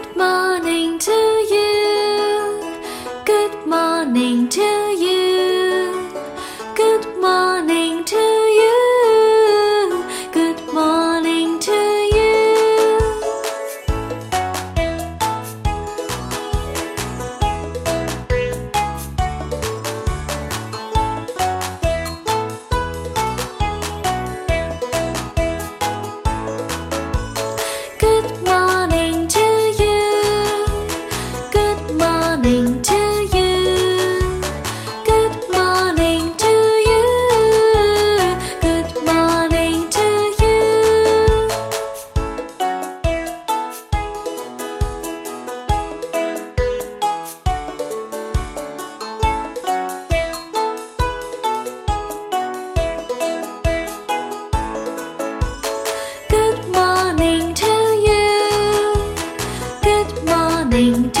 Good morning to you. Good morning to you. You.